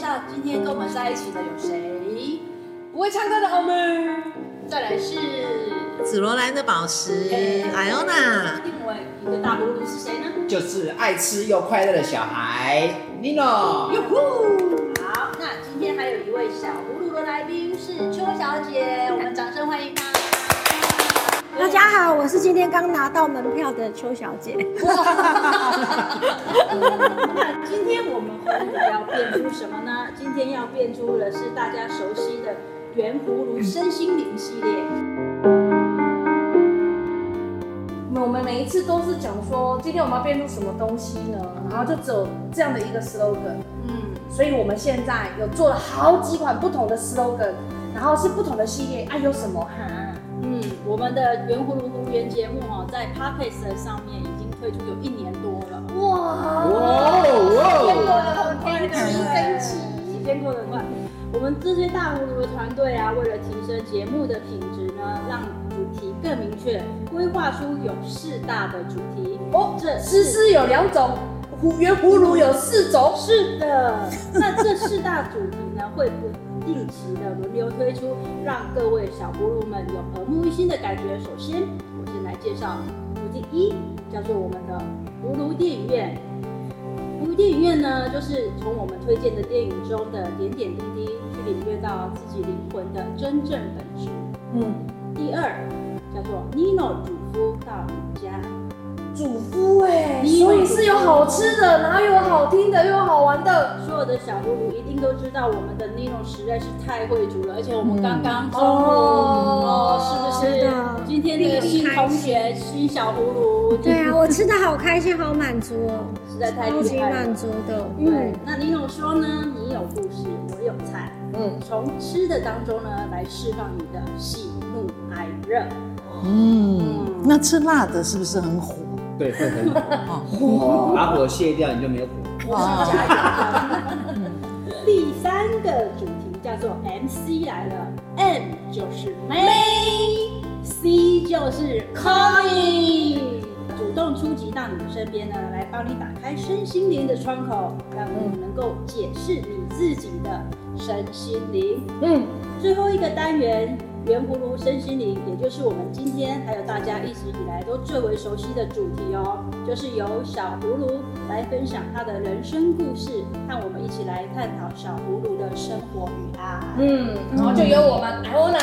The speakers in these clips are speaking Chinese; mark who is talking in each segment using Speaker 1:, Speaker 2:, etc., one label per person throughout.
Speaker 1: 绍今天跟我们在一起的有谁？不会唱歌的好妹，再来是
Speaker 2: 紫罗兰的宝石，艾欧娜。
Speaker 1: 另外一个大葫芦是谁呢？
Speaker 3: 就是爱吃又快乐的小孩，Nino。
Speaker 1: 哟呼！好，那今天还有一位小葫芦的来宾是邱小姐，我们掌声欢迎她。
Speaker 4: 大家好，我是今天刚拿到门票的邱小姐。
Speaker 1: 那今天我们葫芦要变出什么呢？今天要变出的是大家熟悉的圆葫芦身心灵系列。
Speaker 5: 我们每一次都是讲说，今天我们要变出什么东西呢？然后就只有这样的一个 slogan。嗯，所以我们现在有做了好几款不同的 slogan，然后是不同的系列啊，有什么哈？
Speaker 1: 嗯，我们的圆葫芦葫芦节目哦，在 Podcast 上面已经推出有一年多了。哇哇哇！时间过得很快，时间时间过得很快。我们这些大葫芦的团队啊，为了提升节目的品质呢，让主题更明确，规划出有四大的主题。
Speaker 5: 哦，这诗诗有两种，圆葫芦有四种。
Speaker 1: 是的，那这四大主题呢，会不？定期的轮流推出，让各位小葫芦们有耳目一新的感觉。首先，我先来介绍主题一，叫做我们的葫芦电影院。葫芦电影院呢，就是从我们推荐的电影中的点点滴滴，去领略到自己灵魂的真正本质。嗯，第二叫做 Nino 主夫到你家。
Speaker 5: 主夫哎，所以是有好吃的，然后又有好听的，又有好玩的。
Speaker 1: 所有的小葫芦一定都知道，我们的 Nino 实在是太会煮了，而且我们刚刚中午哦，是不是？今天的新同学，新小葫芦。
Speaker 4: 对啊，我吃的好开心，好满足哦，
Speaker 1: 实在太开心，
Speaker 4: 满足的。
Speaker 1: 对，那 Nino 说呢，你有故事，我有菜，嗯，从吃的当中呢来释放你的喜怒哀乐。
Speaker 2: 嗯，那吃辣的是不是很火？
Speaker 3: 对，会很火，把火卸掉，你就没有火。哇！
Speaker 1: 第三个主题叫做 MC 来了，M 就是 May，C 就是 Calling，主动出击到你的身边呢，来帮你打开身心灵的窗口，让你能够解释你自己的身心灵。嗯，最后一个单元。圆葫芦身心灵，也就是我们今天还有大家一直以来都最为熟悉的主题哦，就是由小葫芦来分享他的人生故事，和我们一起来探讨小葫芦的生活与爱。
Speaker 5: 嗯，然后就由我们艾欧娜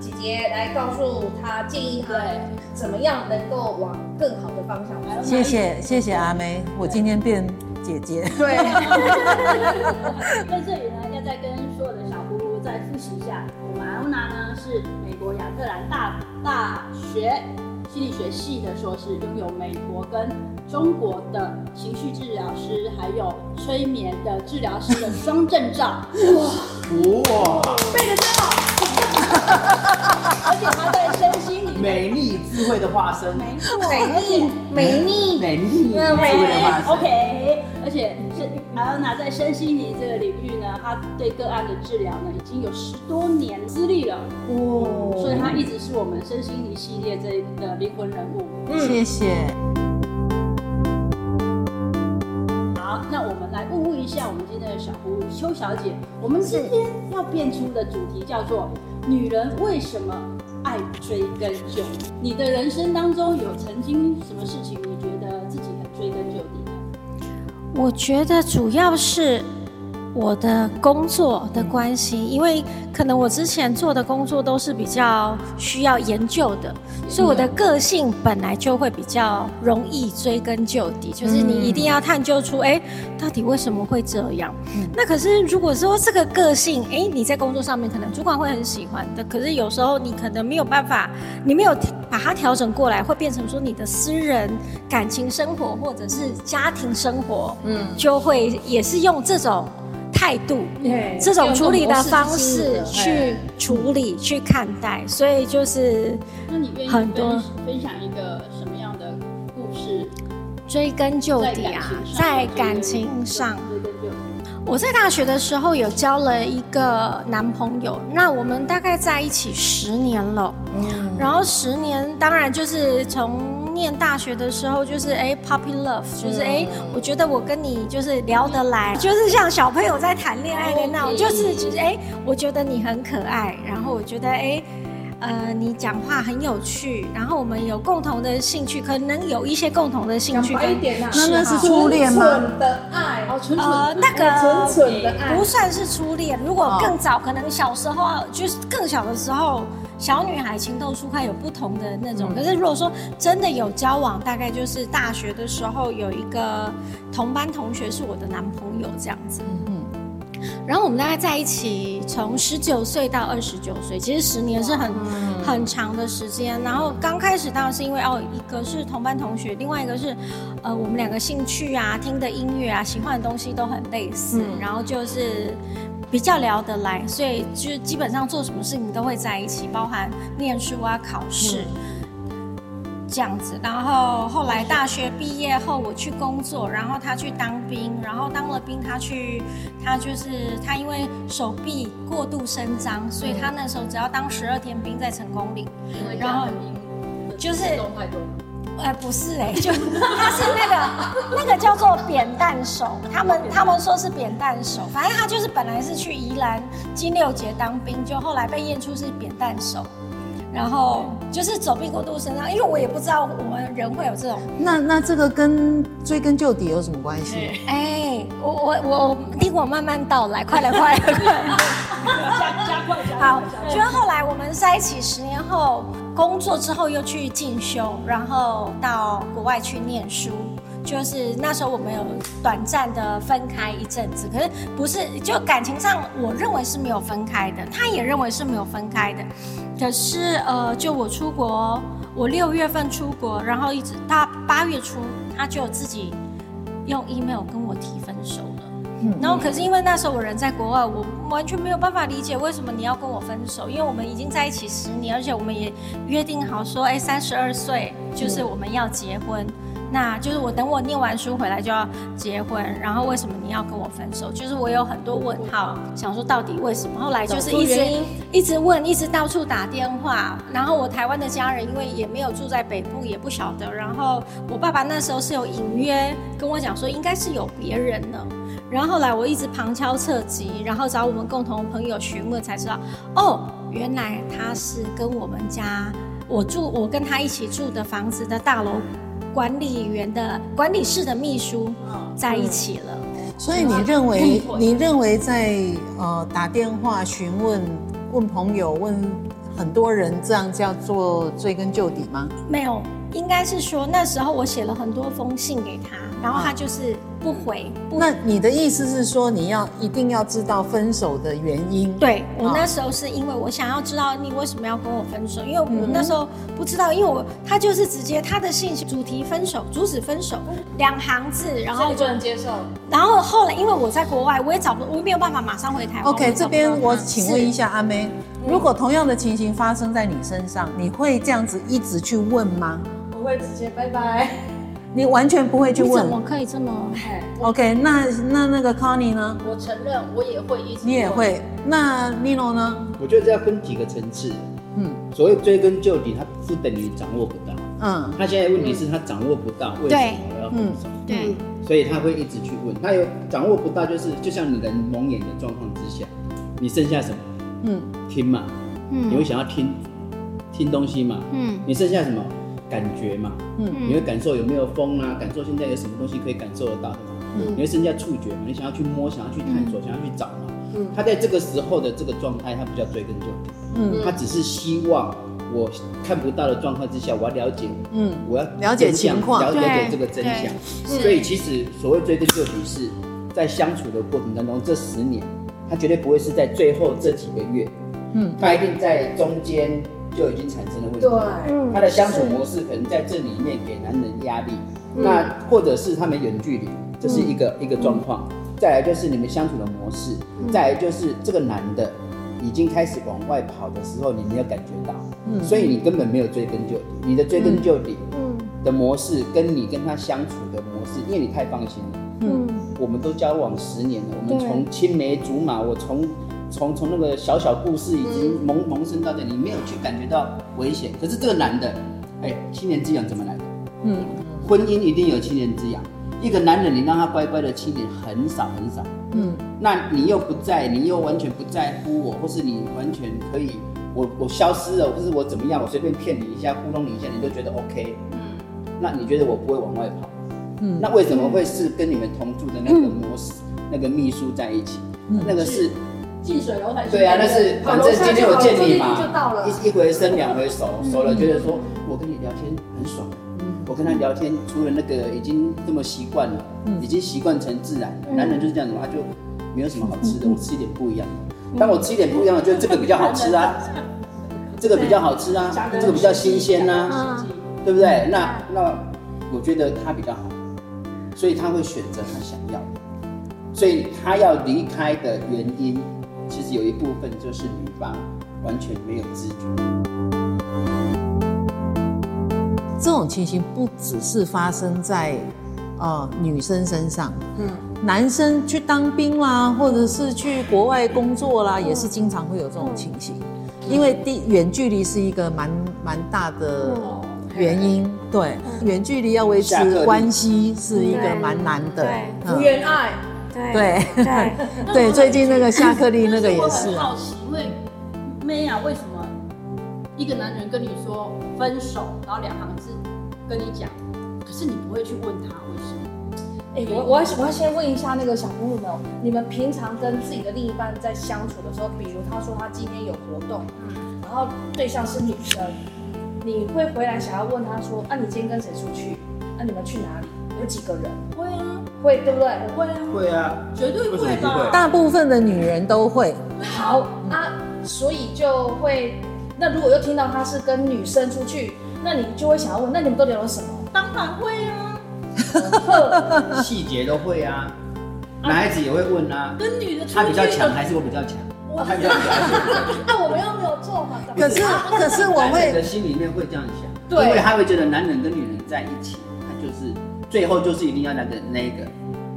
Speaker 5: 姐姐来告诉他建议，对，怎么样能够往更好的方向。
Speaker 2: 谢谢谢谢阿梅，我今天变姐姐。
Speaker 5: 对。
Speaker 1: 在这里呢，要再跟。一下，我们艾欧娜呢是美国亚特兰大大学心理学系的硕士，拥有美国跟中国的情绪治疗师，还有催眠的治疗师的双证照。
Speaker 3: 哇哇，
Speaker 5: 背得真好！
Speaker 1: 而且他在身心里
Speaker 3: 美丽智慧的化身，
Speaker 1: 没错，美丽美丽
Speaker 3: 美丽智慧的化身。
Speaker 1: OK。而且是艾欧娜在身心灵这个领域呢，她对个案的治疗呢，已经有十多年资历了。哦，所以她一直是我们身心灵系列这的灵魂人物。
Speaker 2: 嗯，谢谢。
Speaker 1: 好，那我们来问问一下我们今天的小葫芦邱小姐，我们今天要变出的主题叫做“女人为什么爱追根究底”。你的人生当中有曾经什么事情，你
Speaker 4: 我觉得主要是我的工作的关系，因为可能我之前做的工作都是比较需要研究的，所以我的个性本来就会比较容易追根究底，就是你一定要探究出，哎，到底为什么会这样？那可是如果说这个个性，哎，你在工作上面可能主管会很喜欢的，可是有时候你可能没有办法，你没有。把它调整过来，会变成说你的私人感情生活或者是家庭生活，嗯，就会也是用这种态度，对，这种处理的方式去处理去看待，所以就是，
Speaker 1: 那你愿意很多分享一个什么样的故事？
Speaker 4: 追根究底啊，在感情上。我在大学的时候有交了一个男朋友，那我们大概在一起十年了。嗯，然后十年当然就是从念大学的时候就是哎 puppy love，就是哎，我觉得我跟你就是聊得来，就是像小朋友在谈恋爱的那种，就是就是哎，我觉得你很可爱，然后我觉得哎。呃，你讲话很有趣，然后我们有共同的兴趣，可能有一些共同的兴趣。
Speaker 5: 一点啊，
Speaker 2: 那那是初恋吗？
Speaker 5: 纯纯的爱，
Speaker 1: 哦，纯纯
Speaker 4: 呃，那个
Speaker 5: 纯纯的爱
Speaker 4: 不算是初恋。如果更早，可能小时候就是更小的时候，小女孩情窦初开，有不同的那种。可是如果说真的有交往，大概就是大学的时候有一个同班同学是我的男朋友这样子。嗯然后我们大概在一起从十九岁到二十九岁，其实十年是很很长的时间。然后刚开始当然是因为哦，一个是同班同学，另外一个是呃我们两个兴趣啊、听的音乐啊、喜欢的东西都很类似，然后就是比较聊得来，所以就基本上做什么事情都会在一起，包含念书啊、考试。这样子，然后后来大学毕业后，我去工作，然后他去当兵，然后当了兵，他去，他就是他因为手臂过度伸张，所以他那时候只要当十二天兵在成功岭，然后就是，呃不是哎、欸，就他是那个那个叫做扁担手，他们他们说是扁担手，反正他就是本来是去宜兰金六结当兵，就后来被验出是扁担手。然后就是走避过度身上，因为我也不知道我们人会有这种。
Speaker 2: 那那这个跟追根究底有什么关系？
Speaker 4: 哎，我我我听我慢慢道来，快来快来快来，
Speaker 1: 加加快加快。
Speaker 4: 好，就是后来我们在一起十年后工作之后又去进修，然后到国外去念书。就是那时候我们有短暂的分开一阵子，可是不是就感情上，我认为是没有分开的，他也认为是没有分开的。可是呃，就我出国，我六月份出国，然后一直到八月初，他就自己用 email 跟我提分手。嗯，然后可是因为那时候我人在国外，我完全没有办法理解为什么你要跟我分手，因为我们已经在一起十年，而且我们也约定好说，哎，三十二岁就是我们要结婚。那就是我等我念完书回来就要结婚，然后为什么你要跟我分手？就是我有很多问号，想说到底为什么？后来就是一直一直问，一直到处打电话。然后我台湾的家人因为也没有住在北部，也不晓得。然后我爸爸那时候是有隐约跟我讲说应该是有别人呢。然后后来我一直旁敲侧击，然后找我们共同朋友询问才知道，哦，原来他是跟我们家我住我跟他一起住的房子的大楼。管理员的管理室的秘书在一起了，
Speaker 2: 所以你认为你认为在呃打电话询问问朋友问很多人这样叫做追根究底吗？
Speaker 4: 没有，应该是说那时候我写了很多封信给他，然后他就是。不回不。
Speaker 2: 那你的意思是说，你要一定要知道分手的原因？
Speaker 4: 对，我那时候是因为我想要知道你为什么要跟我分手，因为我那时候不知道，因为我他就是直接他的信息主题分手，阻止分手，两行字，然后
Speaker 5: 就能接受。
Speaker 4: 然后后来因为我在国外，我也找不，我也没有办法马上回台湾。
Speaker 2: OK，这边我请问一下阿妹，如果同样的情形发生在你身上，你会这样子一直去问吗？
Speaker 5: 我会直接拜拜。
Speaker 2: 你完全不会去问？
Speaker 4: 怎么可以这么
Speaker 2: ？OK，那那那个 Connie 呢？
Speaker 1: 我承认，我也会一直。
Speaker 2: 你也会？那 Nino 呢？
Speaker 3: 我觉得这要分几个层次。嗯，所谓追根究底，它不等于掌握不到。嗯，他现在问题是他掌握不到，为什么我要分手？对，所以他会一直去问。他有掌握不到，就是就像你人蒙眼的状况之下，你剩下什么？嗯，听嘛。嗯，你会想要听听东西嘛？嗯，你剩下什么？感觉嘛，嗯，你会感受有没有风啊？感受现在有什么东西可以感受得到的嘛？嗯，你会增加触觉嘛？你想要去摸，想要去探索，想要去找嘛？嗯，他在这个时候的这个状态，他不叫追根究底，嗯，他只是希望我看不到的状况之下，我要了解，嗯，我要
Speaker 2: 了解情况，
Speaker 3: 了解这个真相。所以其实所谓追根究底，是在相处的过程当中，这十年，他绝对不会是在最后这几个月，嗯，他一定在中间。就已经产生了问题。对，他的相处模式可能在这里面给男人压力，那或者是他们远距离，这是一个一个状况。再来就是你们相处的模式，再来就是这个男的已经开始往外跑的时候，你没有感觉到，所以你根本没有追根究底。你的追根究底，的模式跟你跟他相处的模式，因为你太放心了，嗯，我们都交往十年了，我们从青梅竹马，我从从从那个小小故事已经萌萌生到这里，你没有去感觉到危险。可是这个男的，哎，七年之痒怎么来的？嗯，婚姻一定有七年之痒。一个男人，你让他乖乖的七年很少很少。嗯，那你又不在，你又完全不在乎我，或是你完全可以，我我消失了，或是我怎么样，我随便骗你一下，糊弄你一下，你都觉得 OK。嗯，那你觉得我不会往外跑？嗯，那为什么会是跟你们同住的那个模式，那个秘书在一起？嗯，那个是
Speaker 1: 近水楼台。
Speaker 3: 对啊，那是反正今天我见你嘛，一一回生两回熟，熟了觉得说我跟你聊天很爽。我跟他聊天，除了那个已经这么习惯了，已经习惯成自然。男人就是这样子嘛，就没有什么好吃的，我吃一点不一样的。当我吃一点不一样，我觉得这个比较好吃啊，这个比较好吃啊，这个比较新鲜呐，对不对？那那我觉得他比较好，所以他会选择他想要的。所以他要离开的原因，其实有一部分就是女方完全没有知觉。
Speaker 2: 这种情形不只是发生在呃女生身上，嗯，男生去当兵啦，或者是去国外工作啦，也是经常会有这种情形。因为第远距离是一个蛮蛮大的原因，对，远距离要维持关系是一个蛮难的，
Speaker 5: 福原爱，
Speaker 2: 对对 对，最近那个夏克立那个也是。
Speaker 1: 好奇，因为妹啊，为什么？一个男人跟你说分手，然后两行字跟你讲，可是你不会去问他为什么？
Speaker 5: 哎、欸，我我要我要先问一下那个小朋友们，你们平常跟自己的另一半在相处的时候，比如他说他今天有活动，嗯，然后对象是女生，你会回来想要问他说，啊，你今天跟谁出去？啊，你们去哪里？有几个人？
Speaker 1: 会啊，
Speaker 5: 会对不对？
Speaker 1: 会啊，
Speaker 3: 会啊，
Speaker 1: 绝对会吧。
Speaker 2: 大部分的女人都会。
Speaker 5: 好啊，所以就会。那如果又听到他是跟女生出去，那你就会想要问，那你们都聊了什么？
Speaker 1: 当然会啊，
Speaker 3: 细节都会啊，男孩子也会问啊。
Speaker 1: 跟女的出去，
Speaker 3: 他比较强还是我比较强？我比较强。
Speaker 5: 那 我们又没有做嘛？
Speaker 2: 可是可是我会
Speaker 3: 的心里面会这样想，对，因为他会觉得男人跟女人在一起，他就是最后就是一定要那个那个。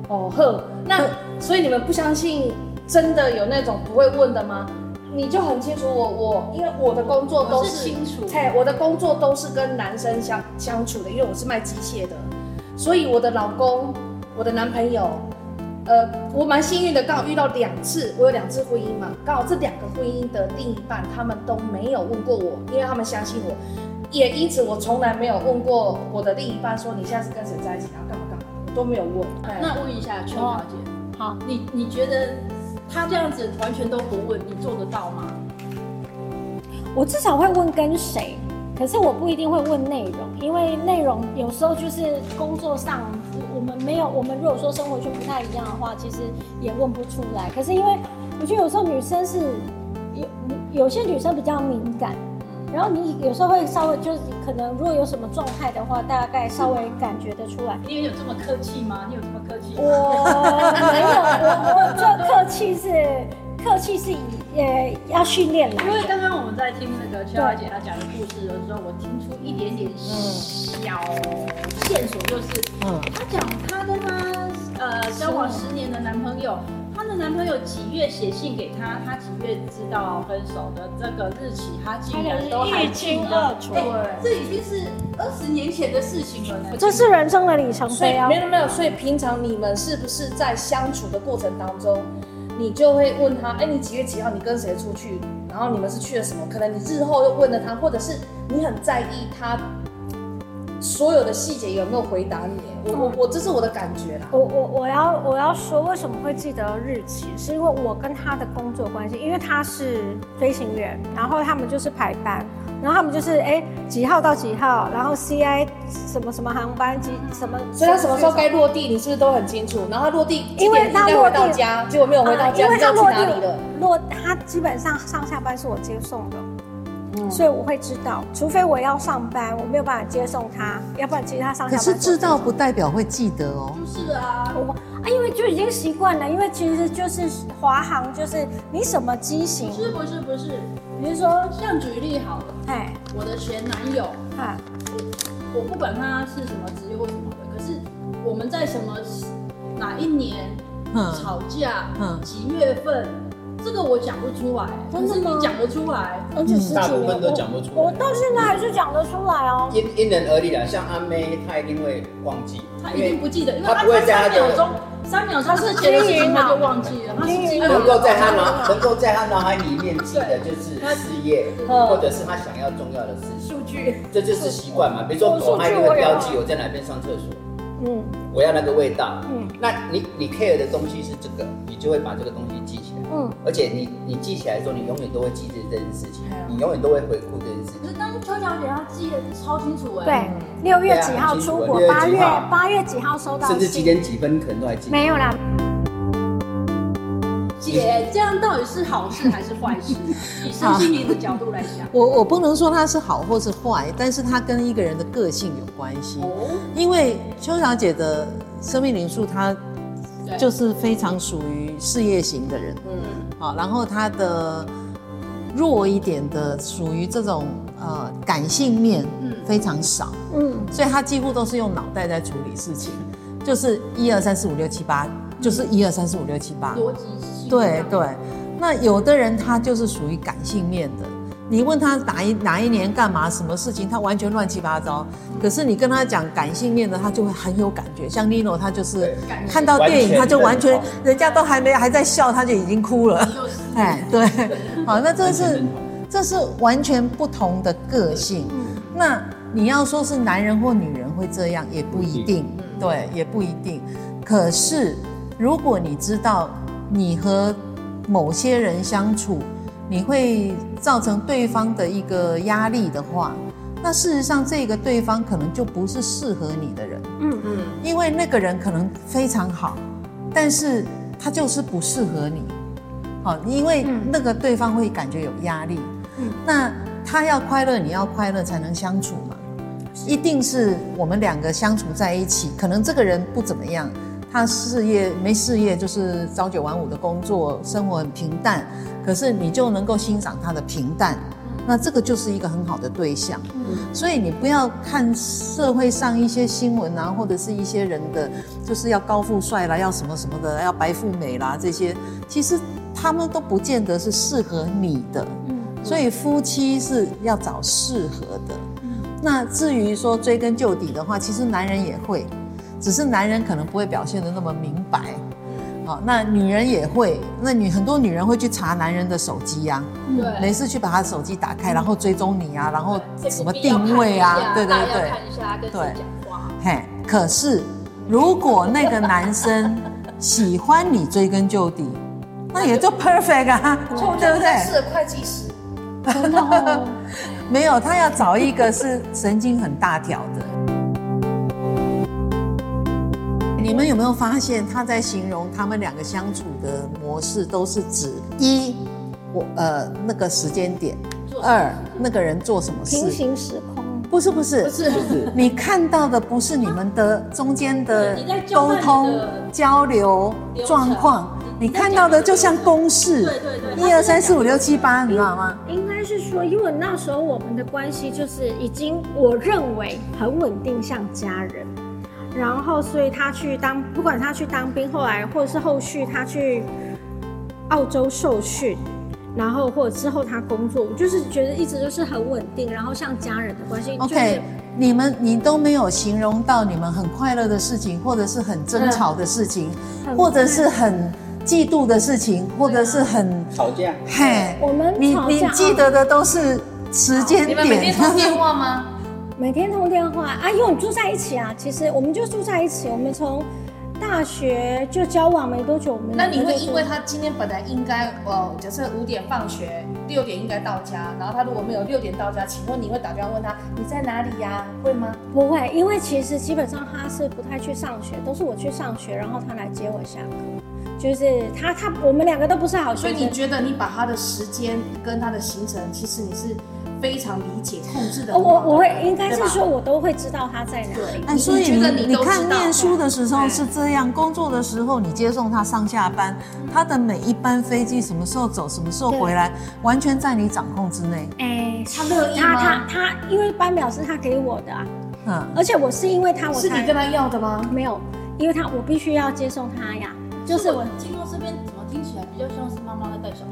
Speaker 5: 哦呵，那所以你们不相信真的有那种不会问的吗？你就很清楚我我，因为我的工作都是，是清楚，嘿，我的工作都是跟男生相相处的，因为我是卖机械的，所以我的老公，我的男朋友，呃，我蛮幸运的，刚好遇到两次，我有两次婚姻嘛，刚好这两个婚姻的另一半，他们都没有问过我，因为他们相信我，也因此我从来没有问过我的另一半说，你现在是跟谁在一起，然后干嘛干嘛，我都没有问。
Speaker 1: 那问一下邱小姐，好，你你觉得？他这样子完全都不问，你做得到吗？
Speaker 4: 我至少会问跟谁，可是我不一定会问内容，因为内容有时候就是工作上我们没有，我们如果说生活圈不太一样的话，其实也问不出来。可是因为我觉得有时候女生是有有些女生比较敏感。然后你有时候会稍微就是可能如果有什么状态的话，大概稍微感觉得出来。
Speaker 1: 你也有这么客气吗？你有这么客气？
Speaker 4: 我没有，我我这客气是客气是以呃要训练来。
Speaker 1: 因为刚刚我们在听那个邱小姐她讲的故事的时候，我听出一点点小线索，就是嗯，她讲她跟她呃交往十年的男朋友。她的男朋友几月写信给她，她几月知道分手的这个日期，她竟然都还记得。
Speaker 5: 对，
Speaker 1: 这已经是二十年前的事情了呢。
Speaker 4: 这是人生的里程碑啊！
Speaker 5: 没有没有，所以平常你们是不是在相处的过程当中，你就会问他，哎，你几月几号你跟谁出去？然后你们是去了什么？可能你日后又问了他，或者是你很在意他。所有的细节有没有回答你？我我我，这是我的感觉啦。
Speaker 4: 我我我要我要说，为什么会记得日期？是因为我跟他的工作关系，因为他是飞行员，然后他们就是排班，然后他们就是哎几号到几号，然后 CI 什么什么航班几什么，
Speaker 5: 所以他什么时候该落地，你是不是都很清楚？然后他落地，因为他落到家，结果没有回到家，因为他落地了。
Speaker 4: 落他基本上上下班是我接送的。所以我会知道，除非我要上班，我没有办法接送他，要不然其实他上下班。
Speaker 2: 可是知道不代表会记得哦。
Speaker 1: 就是啊，
Speaker 4: 我啊，因为就已经习惯了，因为其实就是华航，就是你什么机型？
Speaker 1: 不是不是不是，比如说像举例好了，哎，我的前男友，哈，我我不管他是什么职业或什么的，可是我们在什么哪一年吵架，嗯几月份。这个我讲不出来，可是你讲得出来，
Speaker 4: 而且
Speaker 3: 大部分都讲不出来。
Speaker 4: 我到现在还是讲得出来哦。
Speaker 3: 因因人而异啦，像阿妹，她一定会忘记，
Speaker 1: 她一定不记得，因为
Speaker 3: 她不会在她的
Speaker 1: 三秒钟之前的事情她就忘记了。她
Speaker 3: 能够在她脑能够在她脑海里面记得就是事业，或者是她想要重要的事情。
Speaker 4: 数据，
Speaker 3: 这就是习惯嘛。比如说狗，它一定会标记我在哪边上厕所。嗯，我要那个味道。嗯，那你你 care 的东西是这个，你就会把这个东西记起来。嗯，而且你你记起来的时候，你永远都会记得这件事情，你永远都会回顾这件事情。
Speaker 1: 可是当邱小姐她记得超清楚哎。
Speaker 4: 对，六月几号出国，八月八月几号收到，
Speaker 3: 甚至几点几分可能都还记得。
Speaker 4: 没有啦。
Speaker 1: 姐，这样到底是好事还是坏事？以身心灵的角度来讲，
Speaker 2: 我我不能说它是好或是坏，但是它跟一个人的个性有关系。哦。因为邱小姐的生命灵数，她就是非常属于事业型的人。嗯。好，然后她的弱一点的，属于这种呃感性面，非常少。嗯。所以她几乎都是用脑袋在处理事情，就是一二三四五六七八，就是一二三四五六七八。
Speaker 1: 逻辑。
Speaker 2: 对对，那有的人他就是属于感性面的，你问他哪一哪一年干嘛，什么事情，他完全乱七八糟。可是你跟他讲感性面的，他就会很有感觉。像 Nino，他就是看到电影，他就完全，人家都还没还在笑，他就已经哭了。哎，对，好，那这是这是完全不同的个性。那你要说是男人或女人会这样，也不一定，对，也不一定。可是如果你知道。你和某些人相处，你会造成对方的一个压力的话，那事实上这个对方可能就不是适合你的人。嗯嗯，因为那个人可能非常好，但是他就是不适合你。好，因为那个对方会感觉有压力。嗯，那他要快乐，你要快乐才能相处嘛。一定是我们两个相处在一起，可能这个人不怎么样。他事业没事业，就是朝九晚五的工作，生活很平淡。可是你就能够欣赏他的平淡，那这个就是一个很好的对象。嗯，所以你不要看社会上一些新闻啊，或者是一些人的，就是要高富帅啦，要什么什么的，要白富美啦这些，其实他们都不见得是适合你的。嗯，所以夫妻是要找适合的。嗯，那至于说追根究底的话，其实男人也会。只是男人可能不会表现的那么明白，好，那女人也会，那女很多女人会去查男人的手机呀，对，没事去把他手机打开，然后追踪你啊，然后什么定位啊，对对对，
Speaker 1: 看一下跟谁讲话，
Speaker 2: 嘿，可是如果那个男生喜欢你追根究底，那也就 perfect 啊，对不对？
Speaker 4: 是会计师，真的，
Speaker 2: 没有，他要找一个是神经很大条的。你们有没有发现，他在形容他们两个相处的模式，都是指一，我呃那个时间点，二那个人做什么事，
Speaker 4: 平行时空，
Speaker 2: 不是不是
Speaker 1: 不是。不是，
Speaker 2: 你看到的不是你们的中间的沟通交流状况，你看到的就像公式，对对对，一二三四五六七八，你知道吗？
Speaker 4: 应该是说，因为那时候我们的关系就是已经我认为很稳定，像家人。然后，所以他去当，不管他去当兵，后来或者是后续他去澳洲受训，然后或者之后他工作，我就是觉得一直都是很稳定，然后像家人的关系。
Speaker 2: OK，你们你都没有形容到你们很快乐的事情，或者是很争吵的事情，或者是很嫉妒的事情，或者是很
Speaker 3: 吵架。
Speaker 2: 嘿，
Speaker 4: 我们
Speaker 2: 你你记得的都是时间点。你们
Speaker 1: 每天通电话吗？
Speaker 4: 每天通电话啊，因为我们住在一起啊。其实我们就住在一起，我们从大学就交往没多久。我们
Speaker 1: 那你会因为他今天本来应该哦，假设五点放学，六点应该到家，然后他如果没有六点到家，请问你会打电话问他你在哪里呀？会吗？
Speaker 4: 不会，因为其实基本上他是不太去上学，都是我去上学，然后他来接我下课。就是他他我们两个都不是好学生。
Speaker 1: 所以你觉得你把他的时间跟他的行程，其实你是？非常理解控制的，
Speaker 4: 我我会应该是说，我都会知道他在哪里。
Speaker 2: 哎，所以你你看念书的时候是这样，工作的时候你接送他上下班，他的每一班飞机什么时候走，什么时候回来，完全在你掌控之内。
Speaker 4: 哎，他乐意吗？他他他，因为班表是他给我的啊，嗯，而且我是因为他，我
Speaker 1: 是你跟他要的吗？
Speaker 4: 没有。因为他我必须要接送他呀。就是我
Speaker 1: 听到这边怎么听起来比较像是妈妈在带小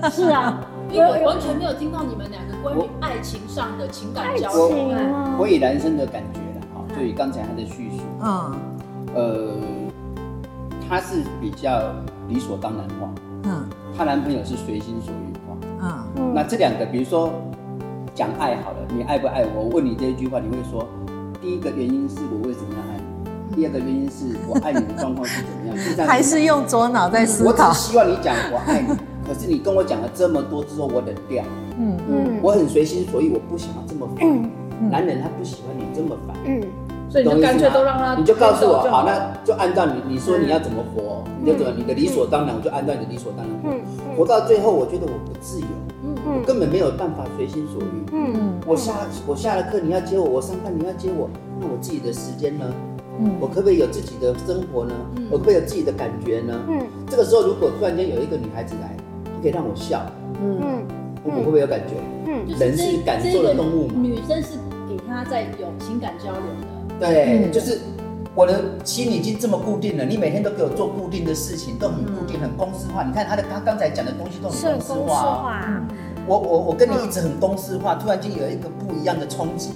Speaker 1: 孩？
Speaker 4: 是啊，
Speaker 1: 因为我完全没有听到你们两个关于爱情上的情感交流。
Speaker 3: 我我以男生的感觉了哈，就以刚才他的叙述，嗯，呃，他是比较理所当然化，嗯，她男朋友是随心所欲化，嗯，那这两个，比如说讲爱好了，你爱不爱我？我问你这一句话，你会说，第一个原因是我为什么要爱你？第二个原因是我爱你的状况是怎么样？是
Speaker 2: 还是用左脑在思考？
Speaker 3: 我只希望你讲我爱你，可是你跟我讲了这么多之后，我冷掉。嗯。嗯，我很随心所欲，我不想要这么烦。男人他不喜欢你这么烦。嗯，
Speaker 5: 所以你就干脆都让他，
Speaker 3: 你就告诉我，好，那就按照你你说你要怎么活，你就怎么你的理所当然，我就按照你的理所当然。活。活到最后，我觉得我不自由，嗯。我根本没有办法随心所欲。嗯，我下我下了课你要接我，我上班你要接我，那我自己的时间呢？嗯，我可不可以有自己的生活呢？嗯，我可不可以有自己的感觉呢？嗯，这个时候如果突然间有一个女孩子来，她可以让我笑，嗯，我会不会有感觉？嗯，人是感受的动物嘛。
Speaker 1: 女生是给她在有情感交流的。
Speaker 3: 对，就是我的心已经这么固定了，你每天都给我做固定的事情，都很固定，很公式化。你看他的，他刚才讲的东西都很公式化。我我我跟你一直很公式化，突然间有一个不一样的冲击。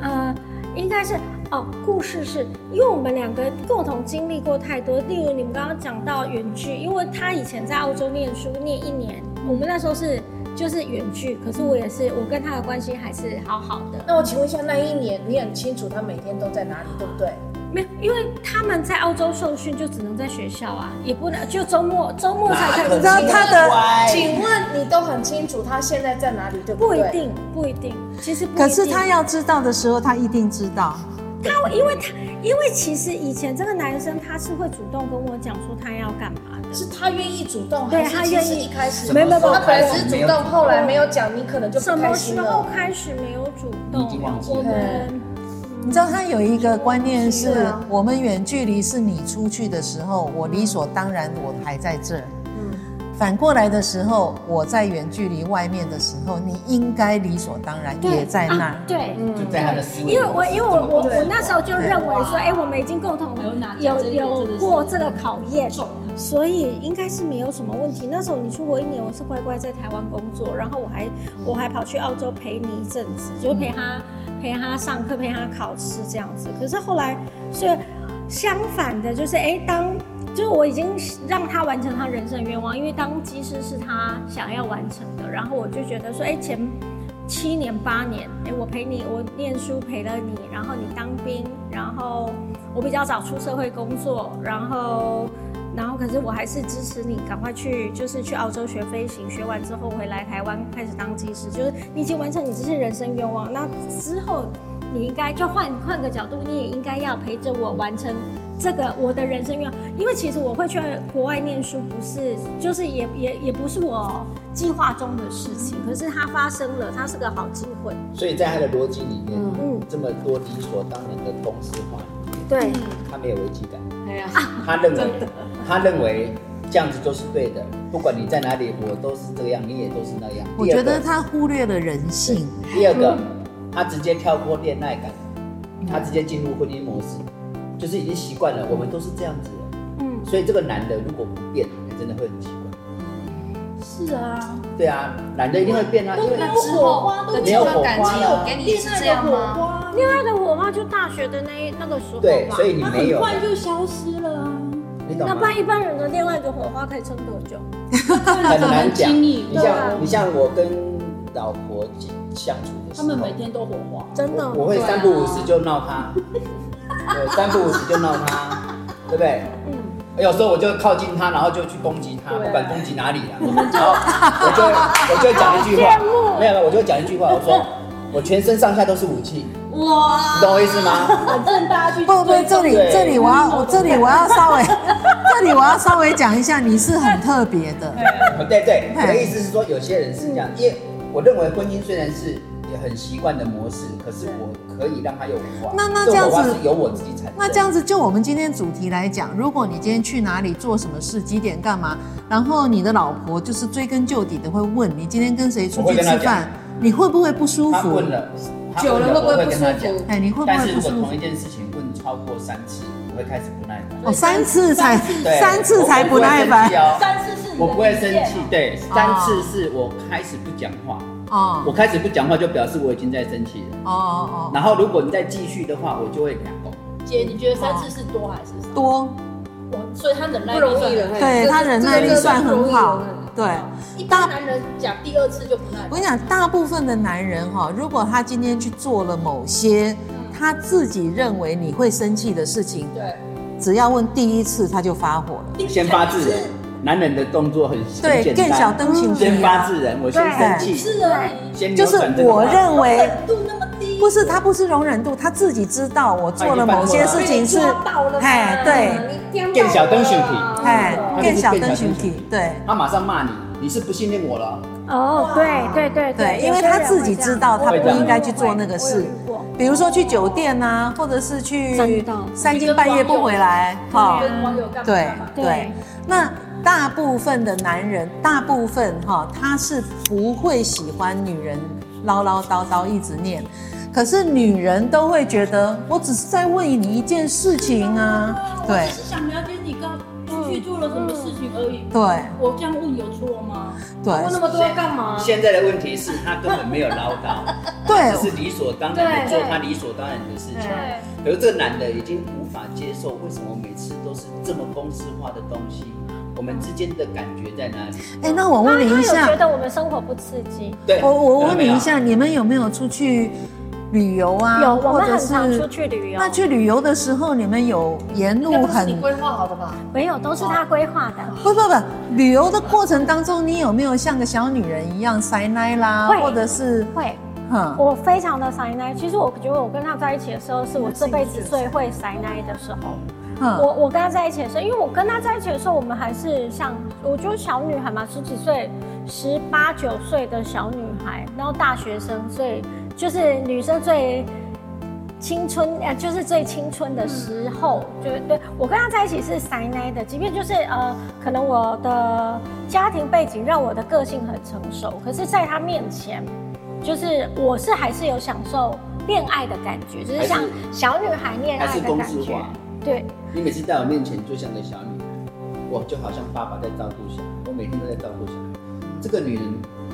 Speaker 4: 嗯，应该是。哦，故事是因为我们两个共同经历过太多。例如你们刚刚讲到远距，因为他以前在澳洲念书念一年，我们那时候是就是远距，可是我也是我跟他的关系还是好好的。
Speaker 5: 那我请问一下，那一年你很清楚他每天都在哪里，对不对？
Speaker 4: 没有，因为他们在澳洲受训就只能在学校啊，也不能就周末周末才可以。
Speaker 5: 你知道他的？请问你都很清楚他现在在哪里，对不对？
Speaker 4: 不一定，不一定。其实
Speaker 2: 可是他要知道的时候，他一定知道。
Speaker 4: 他因为他因为其实以前这个男生他是会主动跟我讲说他要干嘛的，
Speaker 5: 是他愿意主动，
Speaker 4: 对他愿意
Speaker 5: 一开始没有没有，他本来是主动，后来没有讲，你可能就
Speaker 4: 什么时候开始没有主动？我们
Speaker 2: 你知道他有一个观念是我们远距离是你出去的时候，我理所当然我还在这儿。反过来的时候，我在远距离外面的时候，你应该理所当然也在那。
Speaker 4: 对，
Speaker 3: 就在他的思维。
Speaker 4: 因为我因为我我我那时候就认为说，哎，我们已经共同有有过这个考验，所以应该是没有什么问题。那时候你出国一年，我是乖乖在台湾工作，然后我还我还跑去澳洲陪你一阵子，就陪他陪他上课，陪他考试这样子。可是后来是相反的，就是哎当。就是我已经让他完成他人生愿望，因为当机师是他想要完成的。然后我就觉得说，哎，前七年八年，哎，我陪你，我念书陪了你，然后你当兵，然后我比较早出社会工作，然后，然后可是我还是支持你赶快去，就是去澳洲学飞行，学完之后回来台湾开始当机师。就是你已经完成你这些人生愿望，那之后你应该就换换个角度，你也应该要陪着我完成。这个我的人生愿望，因为其实我会去国外念书，不是就是也也也不是我计划中的事情，可是它发生了，它是个好机会。
Speaker 3: 所以在他的逻辑里面，嗯，这么多理所当然的公式化，
Speaker 4: 对，
Speaker 3: 他没有危机感。哎呀，他认为 他认为这样子就是对的，不管你在哪里，我都是这样，你也都是那样。
Speaker 2: 我觉得他忽略了人性。
Speaker 3: 第二个，他直接跳过恋爱感，他直接进入婚姻模式。就是已经习惯了，我们都是这样子的，嗯，所以这个男的如果不变，真的会很奇怪。
Speaker 1: 是啊，
Speaker 3: 对啊，男的一定会变啊，
Speaker 1: 因为火花都没有火花
Speaker 5: 了。给你是这样吗？
Speaker 4: 恋爱的火花就大学的那那个时候，
Speaker 3: 对，所以你没有，
Speaker 1: 很快就消失了啊。
Speaker 3: 你懂吗？
Speaker 4: 那不然一般人的恋爱的火花可以撑多久？
Speaker 3: 很难讲。你像你像我跟老婆相处的时候，
Speaker 1: 他们每天都火花，
Speaker 4: 真的。
Speaker 3: 我会三不五时就闹他。对，三不五时就闹他，对不对？嗯。有时候我就靠近他，然后就去攻击他，不管攻击哪里啊。然后我就我就讲一句话，没有没有，我就讲一句话，我说我全身上下都是武器。哇！你懂我意思吗？
Speaker 1: 反正大家去。
Speaker 2: 不不，这里这里我要我这里我要稍微 这里我要稍微讲一下，你是很特别的。
Speaker 3: 对对，我的意思是说，有些人是这样，因为我认为婚姻虽然是。很习惯的模式，可是我可以让他有火花。
Speaker 2: 那那这样子
Speaker 3: 由我自己产生。
Speaker 2: 那这样子，就我们今天主题来讲，如果你今天去哪里做什么事，几点干嘛，然后你的老婆就是追根究底的会问你今天跟谁出去吃饭，你会不会不舒服？
Speaker 3: 问了，
Speaker 5: 久了会不会不舒服？
Speaker 2: 哎，你会不会不舒服？
Speaker 3: 但是如果同一件事情问超过三次，你会开始不耐烦。
Speaker 2: 哦，三次才 三次才不耐烦。
Speaker 1: 三次是
Speaker 3: 我不会生气，对，三次是我开始不讲话。哦，我开始不讲话就表示我已经在生气了。哦哦哦。然后如果你再继续的话，我就会两个。
Speaker 1: 姐，你觉得三次是多还是少？
Speaker 2: 多。
Speaker 1: 我所以他忍耐力算，
Speaker 2: 对他忍耐力算很好。对，
Speaker 1: 一般男人讲第二次就不耐。
Speaker 2: 我跟你讲，大部分的男人哈，如果他今天去做了某些他自己认为你会生气的事情，
Speaker 1: 对，
Speaker 2: 只要问第一次他就发火了。
Speaker 3: 先发制人，男人的动作很
Speaker 2: 对，更小灯情
Speaker 3: 先发制人，我先生气，
Speaker 1: 是而已。
Speaker 2: 就是我认为不是他不是容忍度，他自己知道我做了某些事情是，
Speaker 1: 哎，
Speaker 2: 对，
Speaker 3: 更小灯情体，
Speaker 2: 哎，更小灯情体，对，
Speaker 3: 他马上骂你，你是不信任我了。
Speaker 4: 哦，对对对
Speaker 2: 对，因为他自己知道他不应该去做那个事，比如说去酒店啊，或者是去三更半夜不回来，
Speaker 1: 哈，
Speaker 2: 对。对，那大部分的男人，大部分哈，他是不会喜欢女人唠唠叨叨一直念。可是女人都会觉得，我只是在问你一件事情啊，对，
Speaker 1: 我只是想了解你刚出去做了什么事情而已。
Speaker 2: 对，
Speaker 1: 我这样问有错吗？
Speaker 2: 对，
Speaker 1: 问那么多干嘛？
Speaker 3: 现在的问题是他根本没有唠叨，
Speaker 2: 对，
Speaker 3: 只是理所当然的做他理所当然的事情。可是这个男的已经无法接受，为什么每次都是这么公式化的东西？我们之间的感觉在哪里？
Speaker 2: 哎，那我问你一下，
Speaker 4: 觉得我们生活不刺激？
Speaker 3: 对，
Speaker 2: 我我问你一下，你们有没有出去？旅游啊，
Speaker 4: 有，我们很常出去旅游。
Speaker 2: 那去旅游的时候，你们有沿路很
Speaker 5: 你规划好的吧？
Speaker 4: 没有，都是他规划的。
Speaker 2: 不不不，旅游的过程当中，你有没有像个小女人一样塞奶啦？
Speaker 4: 会，
Speaker 2: 或者是
Speaker 4: 会。哼，我非常的塞奶。其实我觉得我跟他在一起的时候，是我这辈子最会塞奶的时候。嗯，我我跟他在一起的时候，因为我跟他在一起的时候，我们还是像我觉得小女孩嘛，十几岁、十八九岁的小女孩，然后大学生，所以。就是女生最青春，呃，就是最青春的时候，就对我跟他在一起是塞奶的，即便就是呃，可能我的家庭背景让我的个性很成熟，可是在他面前，就是我是还是有享受恋爱的感觉，就是像小女孩恋爱的感觉。对，
Speaker 3: 你每次在我面前就像个小女孩，我就好像爸爸在照顾小孩，我每天都在照顾小孩。这个女人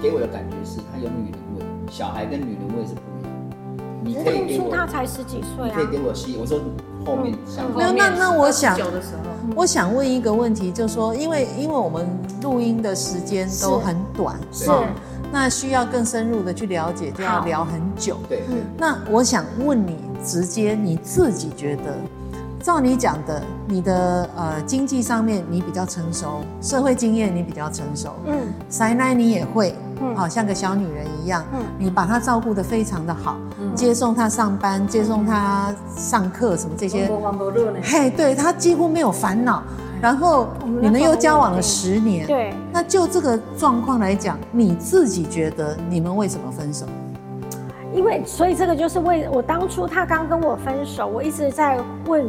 Speaker 3: 给我的感觉是她有女人味。小孩跟女人味是不一样，你可以给我，
Speaker 4: 她才十几岁啊，
Speaker 3: 可以给我吸。我说后面想没
Speaker 2: 有，那那我想，我想问一个问题，就是说，因为因为我们录音的时间都很短，
Speaker 4: 是，
Speaker 2: 那需要更深入的去了解，就要聊很久。
Speaker 3: 对，
Speaker 2: 那我想问你，直接你自己觉得。照你讲的，你的呃经济上面你比较成熟，社会经验你比较成熟，嗯，塞奶你也会，嗯，好像个小女人一样，嗯，你把她照顾得非常的好，嗯，接送她上班，接送她上课什么这些，嘿，对，她几乎没有烦恼，然后你们又交往了十年，
Speaker 4: 对，
Speaker 2: 那就这个状况来讲，你自己觉得你们为什么分手？
Speaker 4: 因为，所以这个就是为我当初他刚跟我分手，我一直在问，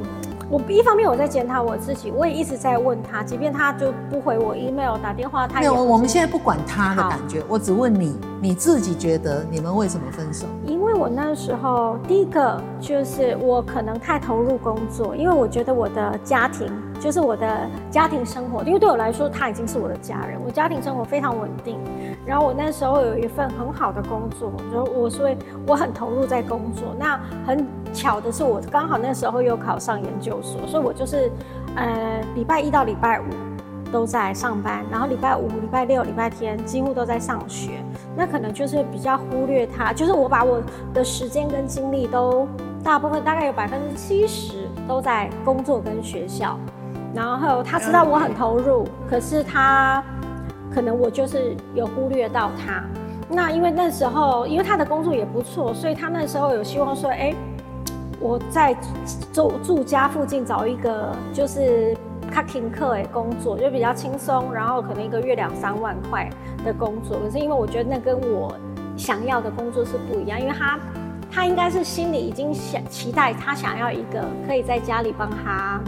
Speaker 4: 我一方面我在检讨我自己，我也一直在问他，即便他就不回我 email 打电话，他
Speaker 2: 也没有。我们现在不管他的感觉，我只问你，你自己觉得你们为什么分手？
Speaker 4: 因为我那时候第一个就是我可能太投入工作，因为我觉得我的家庭。就是我的家庭生活，因为对我来说，他已经是我的家人。我家庭生活非常稳定，然后我那时候有一份很好的工作，就我所以我很投入在工作。那很巧的是，我刚好那时候又考上研究所，所以我就是呃礼拜一到礼拜五都在上班，然后礼拜五、礼拜六、礼拜天几乎都在上学。那可能就是比较忽略他，就是我把我的时间跟精力都大部分大概有百分之七十都在工作跟学校。然后他知道我很投入，可是他可能我就是有忽略到他。那因为那时候，因为他的工作也不错，所以他那时候有希望说，哎，我在住住家附近找一个就是卡停课诶工作，就比较轻松，然后可能一个月两三万块的工作。可是因为我觉得那跟我想要的工作是不一样，因为他他应该是心里已经想期待他想要一个可以在家里帮他。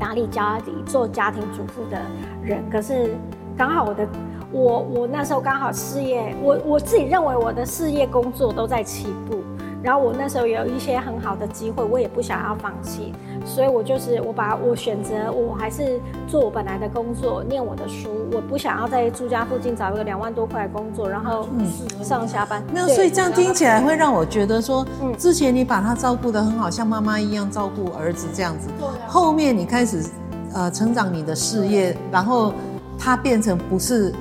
Speaker 4: 打理家里做家庭主妇的人，可是刚好我的我我那时候刚好事业，我我自己认为我的事业工作都在起步，然后我那时候有一些很好的机会，我也不想要放弃，所以我就是我把我选择我还是做我本来的工作，念我的书，我不想要在住家附近找一个两万多块的工作，然后上下班。
Speaker 2: 没有，所以这样听起来会让我觉得说，嗯之前你把他照顾的很好，像妈妈一样照顾儿子这样子，后面你开始呃成长你的事业，然后他变成不是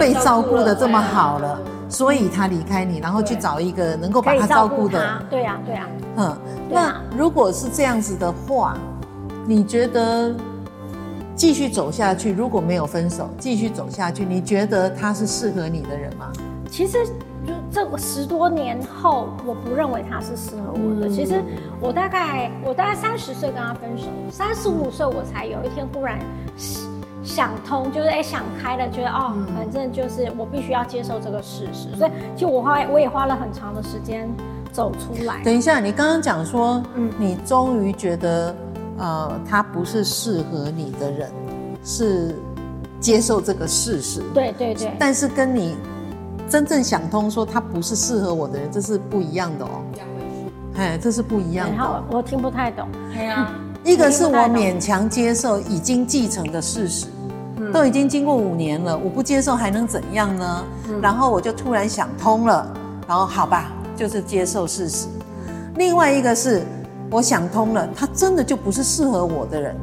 Speaker 2: 被照顾的这么好了。所以他离开你，然后去找一个能够把他照顾的。
Speaker 4: 对呀，对呀。
Speaker 2: 嗯，那如果是这样子的话，你觉得继续走下去，如果没有分手，继续走下去，你觉得他是适合你的人吗？
Speaker 4: 其实，就这个十多年后，我不认为他是适合我的。其实，我大概我大概三十岁跟他分手，三十五岁我才有一天忽然。想通就是哎，想开了，觉得哦，反正就是我必须要接受这个事实，所以就我花我也花了很长的时间走出来。
Speaker 2: 等一下，你刚刚讲说，嗯，你终于觉得，呃，他不是适合你的人，是接受这个事实。
Speaker 4: 对对对。
Speaker 2: 但是跟你真正想通说他不是适合我的人，这是不一样的哦。两回事。哎，这是不一样的。
Speaker 4: 然后我听不太懂。
Speaker 5: 对啊。
Speaker 2: 一个是我勉强接受已经继承的事实，嗯、都已经经过五年了，我不接受还能怎样呢？嗯、然后我就突然想通了，然后好吧，就是接受事实。另外一个是我想通了，他真的就不是适合我的人。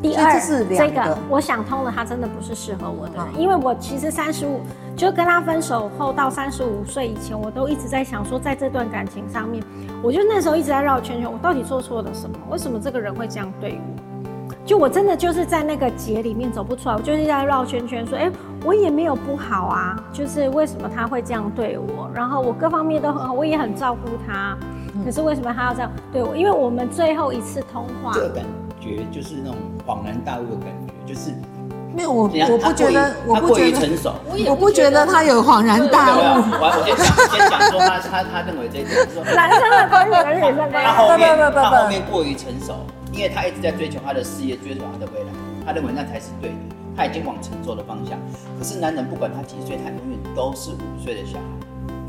Speaker 4: 第二，这个我想通了，他真的不是适合我的人，因为我其实三十五就跟他分手后到三十五岁以前，我都一直在想说，在这段感情上面，我就那时候一直在绕圈圈，我到底做错了什么？为什么这个人会这样对我？就我真的就是在那个结里面走不出来，我就是在绕圈圈，说，哎，我也没有不好啊，就是为什么他会这样对我？然后我各方面都很好，我也很照顾他，可是为什么他要这样对我？因为我们最后一次通话。
Speaker 3: 这感觉就是那种恍然大悟的感觉，就是
Speaker 2: 没有我，我不觉得，我不觉得
Speaker 3: 成熟，
Speaker 2: 我不觉得他有恍然大悟。
Speaker 3: 我我先讲，先讲说他他他认为这一点，
Speaker 4: 男生的观点跟女生观点，
Speaker 3: 他后面他后面过于成熟，因为他一直在追求他的事业，追求他的未来，他认为那才是对的，他已经往成熟的方向。可是男人不管他几岁，他永远都是五岁的小孩。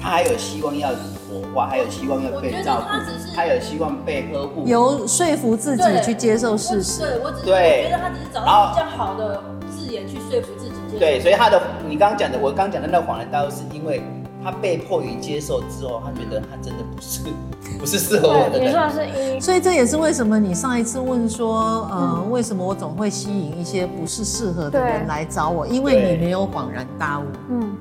Speaker 3: 他还有希望要活化，还有希望要被照顾，他有希望被呵护，
Speaker 2: 由说服自己去接受事实。
Speaker 1: 对，我只是觉得他只是找到比较好的去说服自己。
Speaker 3: 对，所以他的你刚刚讲的，我刚刚讲的那个恍然大悟，是因为他被迫于接受之后，他觉得他真的不是不是适合我的。
Speaker 4: 你说的是一，
Speaker 2: 所以这也是为什么你上一次问说，嗯，为什么我总会吸引一些不是适合的人来找我？因为你没有恍然大悟。嗯。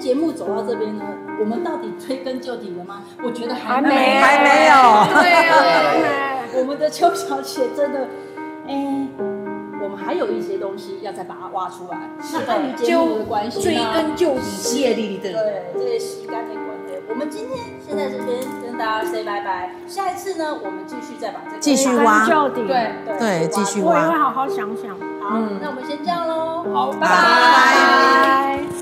Speaker 1: 节目走到这边呢，我们到底追根究底了吗？我觉得还没，
Speaker 2: 还没有。
Speaker 1: 对啊，我们的邱小姐真的，哎、欸，我们还有一些东西要再把它挖出来。那关于节目的关系，
Speaker 5: 追根究底，谢丽丽的。
Speaker 1: 对，这些洗干净管的。我们今天先在这边跟大家 say 拜拜。下一次呢，我们继续再把这个
Speaker 2: 继续挖，
Speaker 4: 对
Speaker 2: 对对，继续挖。
Speaker 4: 我也会好好想想。
Speaker 1: 好，嗯、那我们先这样喽。
Speaker 3: 好，
Speaker 1: 拜拜。